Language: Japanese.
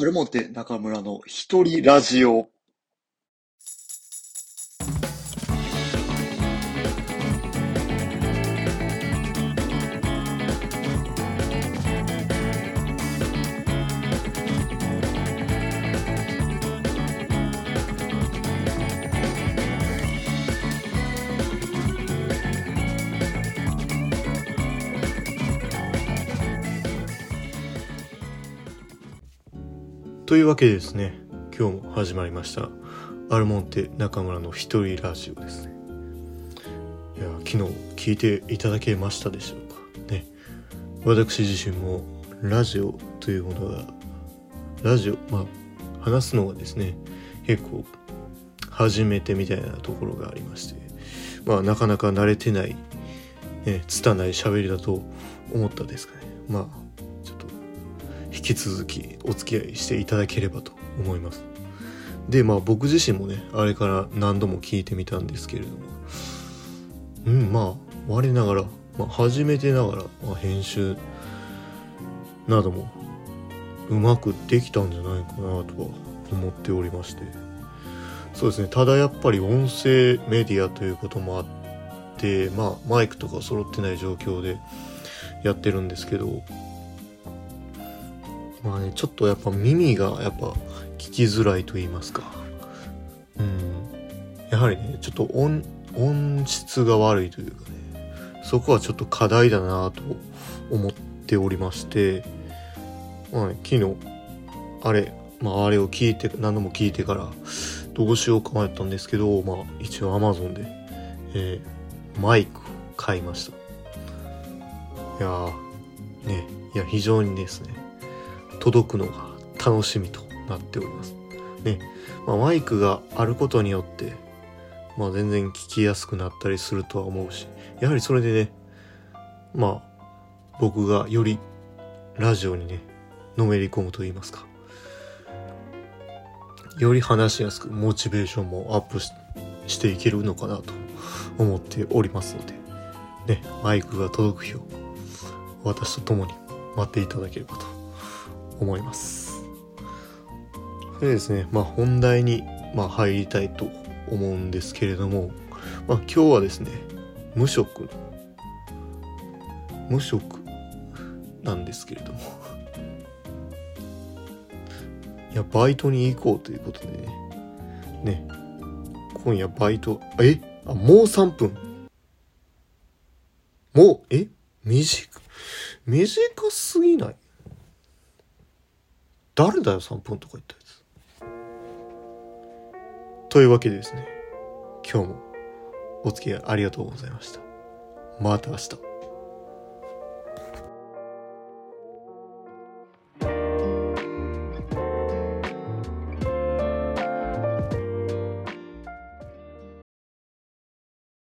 アルモテ中村の一人ラジオ。というわけでですね今日も始まりました。アルモンテ中村の一人ラジオですね。いや昨日聞いていただけましたでしょうか？ね。私自身もラジオというものがラジオまあ話すのがですね結構初めてみたいなところがありましてまあなかなか慣れてない、ね、拙い喋りだと思ったですかね。まあ引き続きお付き合いしていただければと思います。でまあ僕自身もねあれから何度も聞いてみたんですけれども。うんまあ我ながら、まあ、初めてながら、まあ、編集などもうまくできたんじゃないかなとは思っておりまして。そうですねただやっぱり音声メディアということもあってまあマイクとか揃ってない状況でやってるんですけどまあねちょっとやっぱ耳がやっぱ聞きづらいと言いますか。うん。やはりねちょっと音音質が悪いというかねそこはちょっと課題だなと思っておりましてまあね昨日あれまああれを聞いて何度も聞いてからどうしようか迷ったんですけどまあ一応 Amazon で、えー、マイク買いました。いやねいや非常にですね届くのが楽しみとなっております。ね。まあ、マイクがあることによって、まあ全然聞きやすくなったりするとは思うし、やはりそれでね、まあ僕がよりラジオにね、のめり込むと言いますか。より話しやすくモチベーションもアップしていけるのかなと思っておりますので、ね、マイクが届く日を私と共に待っていただければと思います。でですね、まあ本題に、まあ、入りたいと思うんですけれども、まあ今日はですね、無職、無職なんですけれども。いや、バイトに行こうということでね、ね、今夜バイト、え？あ、もう3分。もう、え？短、短すぎない？誰だよ3分とか言ったやつ。というわけでですね今日もお付き合いありがとうございました。また明日。